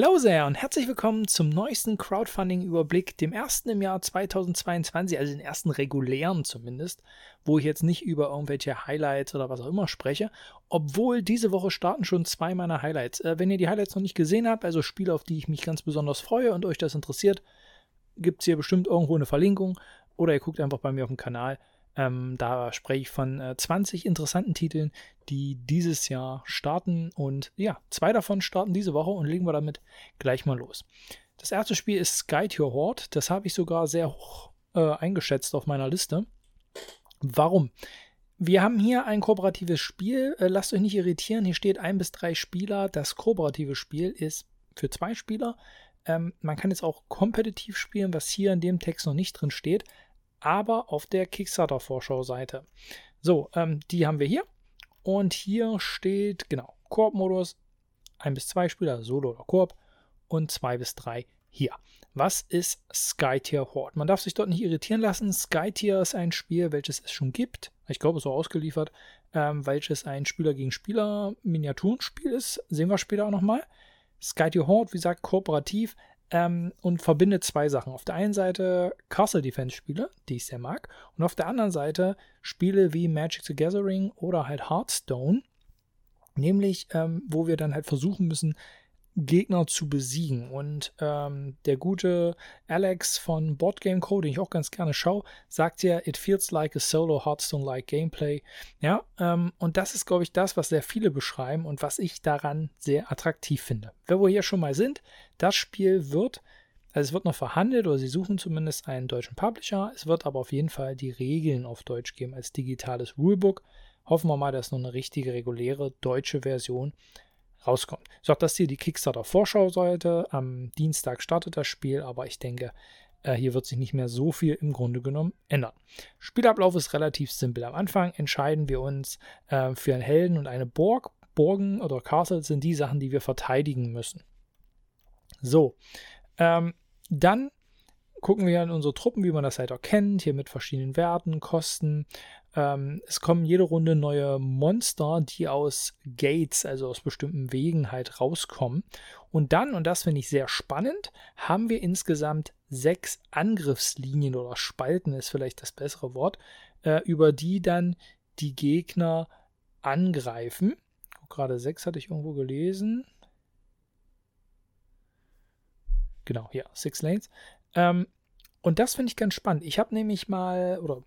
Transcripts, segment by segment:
Hallo sehr und herzlich willkommen zum neuesten Crowdfunding-Überblick, dem ersten im Jahr 2022, also den ersten regulären zumindest, wo ich jetzt nicht über irgendwelche Highlights oder was auch immer spreche, obwohl diese Woche starten schon zwei meiner Highlights. Äh, wenn ihr die Highlights noch nicht gesehen habt, also Spiele, auf die ich mich ganz besonders freue und euch das interessiert, gibt es hier bestimmt irgendwo eine Verlinkung oder ihr guckt einfach bei mir auf dem Kanal. Ähm, da spreche ich von äh, 20 interessanten Titeln, die dieses Jahr starten. Und ja, zwei davon starten diese Woche und legen wir damit gleich mal los. Das erste Spiel ist Guide Your Horde. Das habe ich sogar sehr hoch äh, eingeschätzt auf meiner Liste. Warum? Wir haben hier ein kooperatives Spiel. Äh, lasst euch nicht irritieren. Hier steht ein bis drei Spieler. Das kooperative Spiel ist für zwei Spieler. Ähm, man kann jetzt auch kompetitiv spielen, was hier in dem Text noch nicht drin steht aber auf der Kickstarter-Vorschau-Seite. So, ähm, die haben wir hier. Und hier steht, genau, Koop-Modus, 1 bis 2 Spieler, Solo oder Koop und 2 bis 3 hier. Was ist Skytier Horde? Man darf sich dort nicht irritieren lassen. Skytier ist ein Spiel, welches es schon gibt. Ich glaube, auch ausgeliefert, ähm, welches ein Spieler gegen Spieler Miniaturenspiel ist. Sehen wir später auch nochmal. Skytier Horde, wie gesagt, kooperativ ähm, und verbindet zwei Sachen. Auf der einen Seite Castle Defense Spiele, die ich sehr mag, und auf der anderen Seite Spiele wie Magic the Gathering oder halt Hearthstone, nämlich ähm, wo wir dann halt versuchen müssen, Gegner zu besiegen. Und ähm, der gute Alex von Boardgame Code, den ich auch ganz gerne schaue, sagt ja, it feels like a solo Hearthstone-like Gameplay. Ja, ähm, und das ist, glaube ich, das, was sehr viele beschreiben und was ich daran sehr attraktiv finde. Wer wir hier schon mal sind, das Spiel wird, also es wird noch verhandelt oder sie suchen zumindest einen deutschen Publisher. Es wird aber auf jeden Fall die Regeln auf Deutsch geben als digitales Rulebook. Hoffen wir mal, dass nur eine richtige, reguläre deutsche Version rauskommt. So, das hier die Kickstarter-Vorschau-Seite. Am Dienstag startet das Spiel, aber ich denke, äh, hier wird sich nicht mehr so viel im Grunde genommen ändern. Spielablauf ist relativ simpel. Am Anfang entscheiden wir uns äh, für einen Helden und eine Burg. Burgen oder Castle sind die Sachen, die wir verteidigen müssen. So, ähm, dann gucken wir in unsere Truppen, wie man das halt auch kennt, hier mit verschiedenen Werten, Kosten. Ähm, es kommen jede Runde neue Monster, die aus Gates, also aus bestimmten Wegen halt rauskommen. Und dann, und das finde ich sehr spannend, haben wir insgesamt sechs Angriffslinien oder Spalten ist vielleicht das bessere Wort, äh, über die dann die Gegner angreifen. Gerade sechs hatte ich irgendwo gelesen. Genau, hier, Six Lanes. Ähm, und das finde ich ganz spannend. Ich habe nämlich mal, oder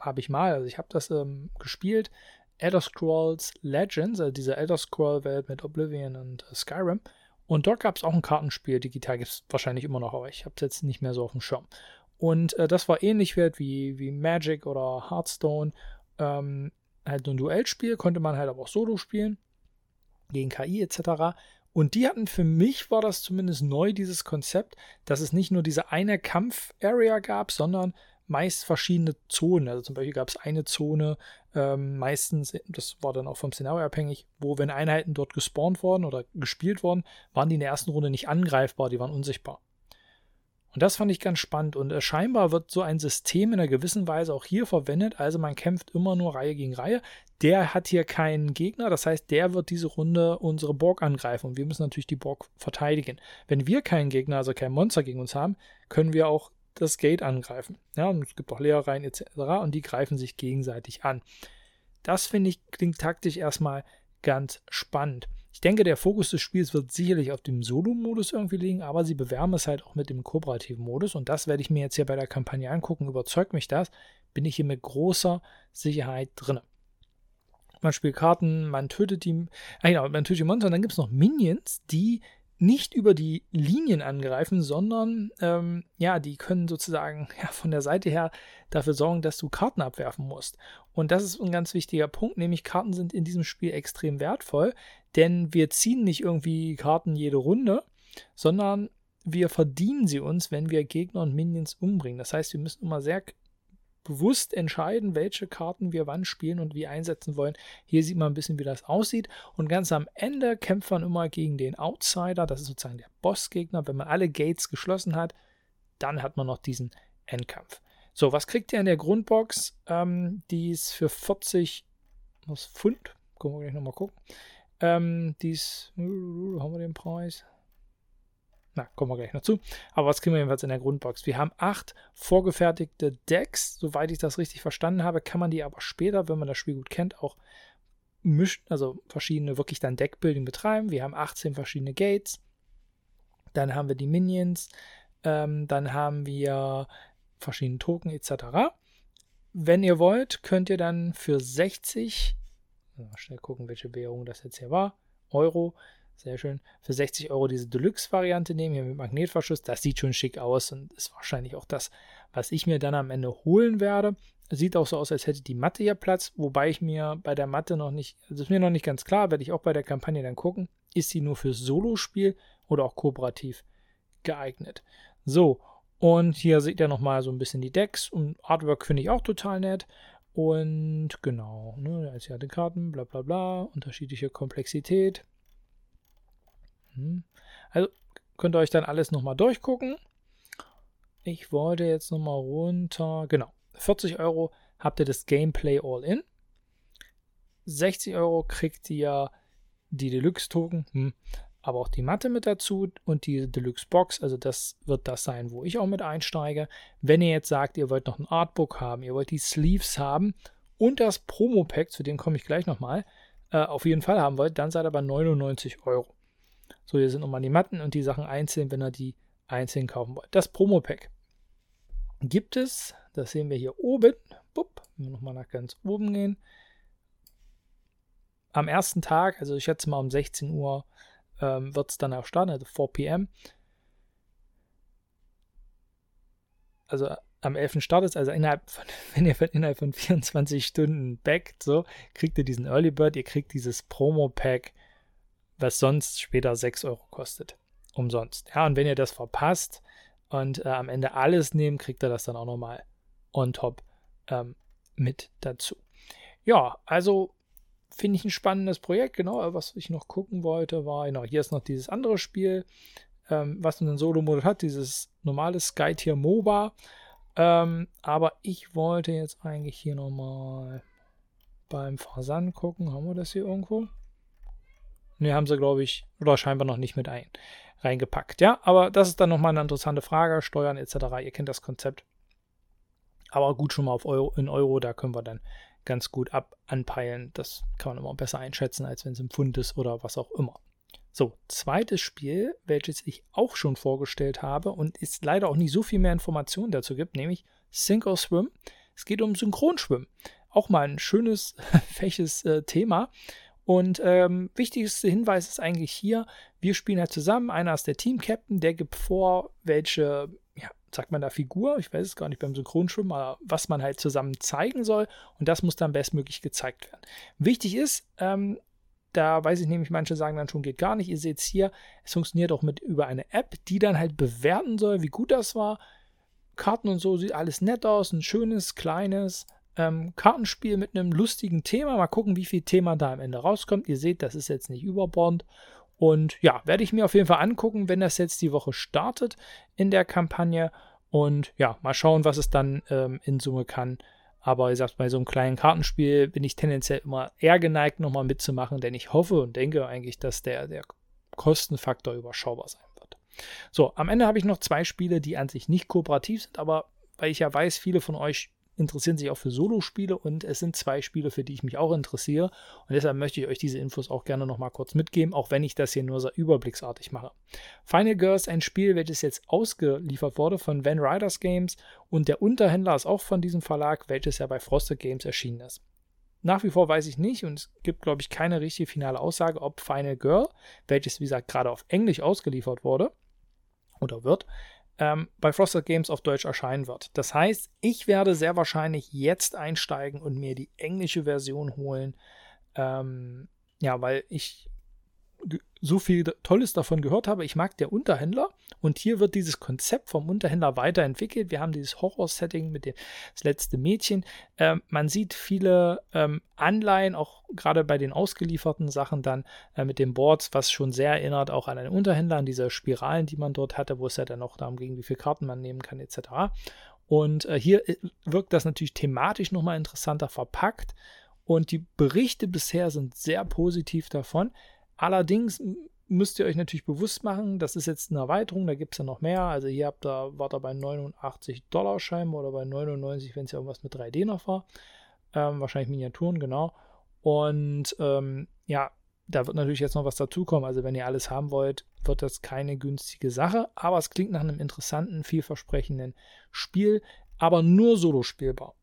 habe ich mal, also ich habe das ähm, gespielt, Elder Scrolls Legends, also diese Elder Scroll-Welt mit Oblivion und äh, Skyrim. Und dort gab es auch ein Kartenspiel, digital gibt es wahrscheinlich immer noch, aber ich habe es jetzt nicht mehr so auf dem Schirm. Und äh, das war ähnlich wert wie, wie Magic oder Hearthstone. Ähm, halt ein Duellspiel, konnte man halt aber auch Solo spielen, gegen KI etc. Und die hatten für mich, war das zumindest neu, dieses Konzept, dass es nicht nur diese eine Kampf-Area gab, sondern meist verschiedene Zonen. Also zum Beispiel gab es eine Zone, ähm, meistens, das war dann auch vom Szenario abhängig, wo, wenn Einheiten dort gespawnt worden oder gespielt worden, waren die in der ersten Runde nicht angreifbar, die waren unsichtbar. Und das fand ich ganz spannend. Und äh, scheinbar wird so ein System in einer gewissen Weise auch hier verwendet. Also man kämpft immer nur Reihe gegen Reihe. Der hat hier keinen Gegner. Das heißt, der wird diese Runde unsere Borg angreifen. Und wir müssen natürlich die Borg verteidigen. Wenn wir keinen Gegner, also kein Monster gegen uns haben, können wir auch das Gate angreifen. Ja, und es gibt auch Leerereien etc. Und die greifen sich gegenseitig an. Das finde ich klingt taktisch erstmal ganz spannend. Ich denke, der Fokus des Spiels wird sicherlich auf dem Solo-Modus irgendwie liegen, aber sie bewerben es halt auch mit dem kooperativen Modus und das werde ich mir jetzt hier bei der Kampagne angucken. Überzeugt mich das, bin ich hier mit großer Sicherheit drin. Man spielt Karten, man tötet die, ah, genau, man tötet die Monster und dann gibt es noch Minions, die nicht über die Linien angreifen, sondern ähm, ja, die können sozusagen ja, von der Seite her dafür sorgen, dass du Karten abwerfen musst. Und das ist ein ganz wichtiger Punkt, nämlich Karten sind in diesem Spiel extrem wertvoll, denn wir ziehen nicht irgendwie Karten jede Runde, sondern wir verdienen sie uns, wenn wir Gegner und Minions umbringen. Das heißt, wir müssen immer sehr bewusst entscheiden, welche Karten wir wann spielen und wie einsetzen wollen. Hier sieht man ein bisschen, wie das aussieht. Und ganz am Ende kämpft man immer gegen den Outsider. Das ist sozusagen der Bossgegner. Wenn man alle Gates geschlossen hat, dann hat man noch diesen Endkampf. So, was kriegt ihr in der Grundbox? Ähm, die ist für 40 was, Pfund. Gucken wir gleich nochmal gucken. Ähm, die ist, haben wir den Preis? Na, kommen wir gleich noch zu. Aber was kriegen wir jedenfalls in der Grundbox? Wir haben acht vorgefertigte Decks. Soweit ich das richtig verstanden habe, kann man die aber später, wenn man das Spiel gut kennt, auch mischen, also verschiedene wirklich dann Deckbuilding betreiben. Wir haben 18 verschiedene Gates. Dann haben wir die Minions. Ähm, dann haben wir verschiedene Token etc. Wenn ihr wollt, könnt ihr dann für 60, mal schnell gucken, welche Währung das jetzt hier war, Euro, sehr schön, für 60 Euro diese Deluxe-Variante nehmen, hier mit Magnetverschluss. Das sieht schon schick aus und ist wahrscheinlich auch das, was ich mir dann am Ende holen werde. Sieht auch so aus, als hätte die Matte hier Platz, wobei ich mir bei der Matte noch nicht, also ist mir noch nicht ganz klar, werde ich auch bei der Kampagne dann gucken, ist sie nur für Solo-Spiel oder auch kooperativ geeignet. So, und hier seht ihr nochmal so ein bisschen die Decks und Artwork finde ich auch total nett. Und genau, ne, ja die Karten, bla bla bla, unterschiedliche Komplexität. Hm. Also könnt ihr euch dann alles nochmal durchgucken. Ich wollte jetzt nochmal runter, genau, 40 Euro habt ihr das Gameplay All-In. 60 Euro kriegt ihr die Deluxe-Token. Hm aber auch die Matte mit dazu und die Deluxe Box. Also das wird das sein, wo ich auch mit einsteige. Wenn ihr jetzt sagt, ihr wollt noch ein Artbook haben, ihr wollt die Sleeves haben und das Promo-Pack, zu dem komme ich gleich nochmal, äh, auf jeden Fall haben wollt, dann seid ihr bei 99 Euro. So, hier sind nochmal die Matten und die Sachen einzeln, wenn ihr die einzeln kaufen wollt. Das Promo-Pack gibt es, das sehen wir hier oben. Bup, wenn wir nochmal nach ganz oben gehen. Am ersten Tag, also ich schätze mal um 16 Uhr, ähm, wird es dann auch starten, also 4 p.m. Also am 11. startet es, also innerhalb von, wenn ihr innerhalb von 24 Stunden backt, so, kriegt ihr diesen Early Bird, ihr kriegt dieses Promo-Pack, was sonst später 6 Euro kostet. Umsonst. Ja, und wenn ihr das verpasst und äh, am Ende alles nehmt, kriegt ihr das dann auch nochmal on top ähm, mit dazu. Ja, also finde ich ein spannendes Projekt. Genau, was ich noch gucken wollte, war, genau, hier ist noch dieses andere Spiel, ähm, was einen Solo-Modus hat, dieses normale Skytier MOBA. Ähm, aber ich wollte jetzt eigentlich hier nochmal beim Versand gucken. Haben wir das hier irgendwo? Ne, haben sie, glaube ich, oder scheinbar noch nicht mit ein, reingepackt. Ja, aber das ist dann nochmal eine interessante Frage. Steuern etc. Ihr kennt das Konzept. Aber gut, schon mal auf Euro, in Euro, da können wir dann ganz gut ab anpeilen. Das kann man immer besser einschätzen, als wenn es im Pfund ist oder was auch immer. So, zweites Spiel, welches ich auch schon vorgestellt habe und es leider auch nicht so viel mehr Informationen dazu gibt, nämlich Sink or Swim. Es geht um Synchronschwimmen. Auch mal ein schönes, fäches äh, Thema. Und ähm, wichtigster Hinweis ist eigentlich hier, wir spielen halt zusammen. Einer ist der Team-Captain, der gibt vor, welche ja, sagt man da Figur, ich weiß es gar nicht beim Synchronschwimmen, aber was man halt zusammen zeigen soll und das muss dann bestmöglich gezeigt werden. Wichtig ist, ähm, da weiß ich nämlich, manche sagen dann schon, geht gar nicht. Ihr seht es hier, es funktioniert auch mit über eine App, die dann halt bewerten soll, wie gut das war. Karten und so sieht alles nett aus, ein schönes, kleines ähm, Kartenspiel mit einem lustigen Thema. Mal gucken, wie viel Thema da am Ende rauskommt. Ihr seht, das ist jetzt nicht überbordend. Und ja, werde ich mir auf jeden Fall angucken, wenn das jetzt die Woche startet in der Kampagne. Und ja, mal schauen, was es dann ähm, in Summe kann. Aber wie gesagt, bei so einem kleinen Kartenspiel bin ich tendenziell immer eher geneigt, nochmal mitzumachen, denn ich hoffe und denke eigentlich, dass der, der Kostenfaktor überschaubar sein wird. So, am Ende habe ich noch zwei Spiele, die an sich nicht kooperativ sind, aber weil ich ja weiß, viele von euch interessieren sich auch für Solo-Spiele und es sind zwei Spiele, für die ich mich auch interessiere. Und deshalb möchte ich euch diese Infos auch gerne nochmal kurz mitgeben, auch wenn ich das hier nur so überblicksartig mache. Final Girls, ein Spiel, welches jetzt ausgeliefert wurde von Van Riders Games und der Unterhändler ist auch von diesem Verlag, welches ja bei Frosted Games erschienen ist. Nach wie vor weiß ich nicht und es gibt, glaube ich, keine richtige finale Aussage, ob Final Girl, welches, wie gesagt, gerade auf Englisch ausgeliefert wurde oder wird, ähm, bei Frosted Games auf Deutsch erscheinen wird. Das heißt, ich werde sehr wahrscheinlich jetzt einsteigen und mir die englische Version holen. Ähm, ja, weil ich so viel Tolles davon gehört habe. Ich mag der Unterhändler und hier wird dieses Konzept vom Unterhändler weiterentwickelt. Wir haben dieses Horror-Setting mit dem das letzte Mädchen. Ähm, man sieht viele ähm, Anleihen, auch gerade bei den ausgelieferten Sachen dann äh, mit den Boards, was schon sehr erinnert auch an einen Unterhändler, an diese Spiralen, die man dort hatte, wo es ja dann auch darum ging, wie viele Karten man nehmen kann etc. Und äh, hier äh, wirkt das natürlich thematisch nochmal interessanter verpackt und die Berichte bisher sind sehr positiv davon. Allerdings müsst ihr euch natürlich bewusst machen, das ist jetzt eine Erweiterung, da gibt es ja noch mehr. Also hier habt ihr, wart ihr bei 89 Dollar scheinbar oder bei 99, wenn es ja irgendwas mit 3D noch war. Ähm, wahrscheinlich Miniaturen, genau. Und ähm, ja, da wird natürlich jetzt noch was dazukommen. Also wenn ihr alles haben wollt, wird das keine günstige Sache. Aber es klingt nach einem interessanten, vielversprechenden Spiel, aber nur solo spielbar.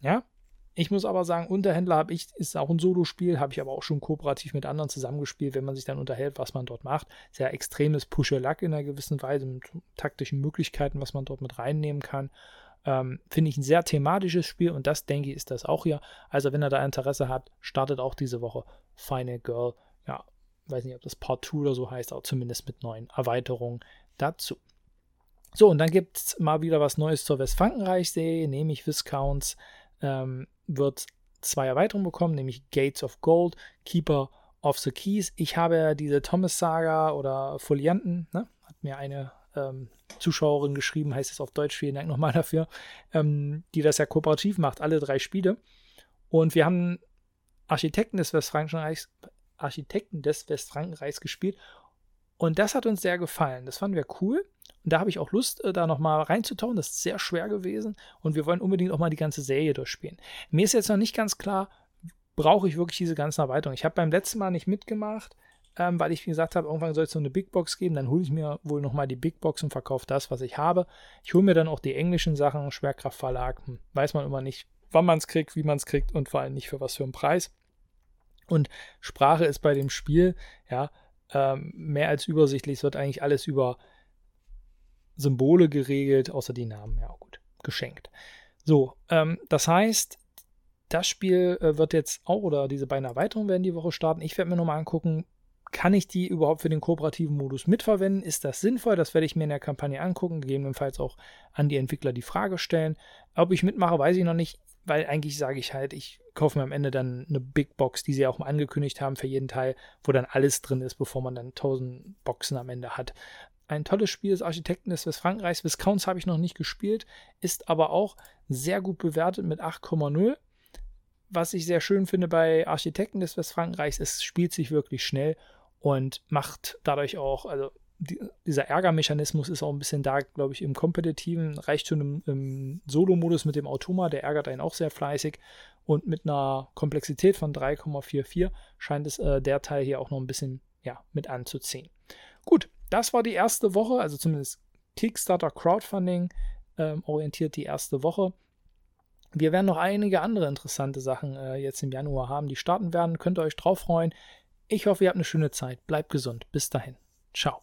Ja, ich muss aber sagen, Unterhändler habe ich, ist auch ein Solo-Spiel, habe ich aber auch schon kooperativ mit anderen zusammengespielt, wenn man sich dann unterhält, was man dort macht. Sehr extremes Push-Luck in einer gewissen Weise mit taktischen Möglichkeiten, was man dort mit reinnehmen kann. Ähm, Finde ich ein sehr thematisches Spiel und das, denke ich, ist das auch hier. Also, wenn ihr da Interesse habt, startet auch diese Woche Final Girl. Ja, weiß nicht, ob das Part 2 oder so heißt, aber zumindest mit neuen Erweiterungen dazu. So, und dann gibt es mal wieder was Neues zur Westfrankenreich-Serie, nämlich Viscounts ähm, wird zwei Erweiterungen bekommen, nämlich Gates of Gold, Keeper of the Keys. Ich habe diese Thomas-Saga oder Folianten, ne? hat mir eine ähm, Zuschauerin geschrieben, heißt es auf Deutsch, vielen Dank nochmal dafür, ähm, die das ja kooperativ macht, alle drei Spiele. Und wir haben Architekten des Westfrankenreichs, Architekten des Westfrankenreichs gespielt. Und das hat uns sehr gefallen. Das fanden wir cool. Und da habe ich auch Lust, äh, da nochmal reinzutauchen. Das ist sehr schwer gewesen. Und wir wollen unbedingt auch mal die ganze Serie durchspielen. Mir ist jetzt noch nicht ganz klar, brauche ich wirklich diese ganzen Erweiterungen. Ich habe beim letzten Mal nicht mitgemacht, ähm, weil ich gesagt habe, irgendwann soll es so eine Big Box geben. Dann hole ich mir wohl nochmal die Big Box und verkaufe das, was ich habe. Ich hole mir dann auch die englischen Sachen, Schwerkraftverlag. Hm, weiß man immer nicht, wann man es kriegt, wie man es kriegt und vor allem nicht für was für einen Preis. Und Sprache ist bei dem Spiel, ja, ähm, mehr als übersichtlich. Es wird eigentlich alles über Symbole geregelt, außer die Namen, ja gut, geschenkt. So, ähm, das heißt, das Spiel äh, wird jetzt auch, oder diese beiden Erweiterungen werden die Woche starten. Ich werde mir nochmal angucken, kann ich die überhaupt für den kooperativen Modus mitverwenden? Ist das sinnvoll? Das werde ich mir in der Kampagne angucken, gegebenenfalls auch an die Entwickler die Frage stellen. Ob ich mitmache, weiß ich noch nicht, weil eigentlich sage ich halt, ich kaufe mir am Ende dann eine Big Box, die sie auch mal angekündigt haben für jeden Teil, wo dann alles drin ist, bevor man dann 1000 Boxen am Ende hat ein tolles Spiel des Architekten des Westfrankreichs. Viscounts habe ich noch nicht gespielt, ist aber auch sehr gut bewertet mit 8,0. Was ich sehr schön finde bei Architekten des Westfrankreichs, es spielt sich wirklich schnell und macht dadurch auch, also die, dieser Ärgermechanismus ist auch ein bisschen da, glaube ich, im Kompetitiven. Reicht schon im, im Solo-Modus mit dem Automa, der ärgert einen auch sehr fleißig. Und mit einer Komplexität von 3,44 scheint es äh, der Teil hier auch noch ein bisschen ja, mit anzuziehen. Gut, das war die erste Woche, also zumindest Kickstarter Crowdfunding ähm, orientiert die erste Woche. Wir werden noch einige andere interessante Sachen äh, jetzt im Januar haben, die starten werden. Könnt ihr euch drauf freuen. Ich hoffe, ihr habt eine schöne Zeit. Bleibt gesund. Bis dahin. Ciao.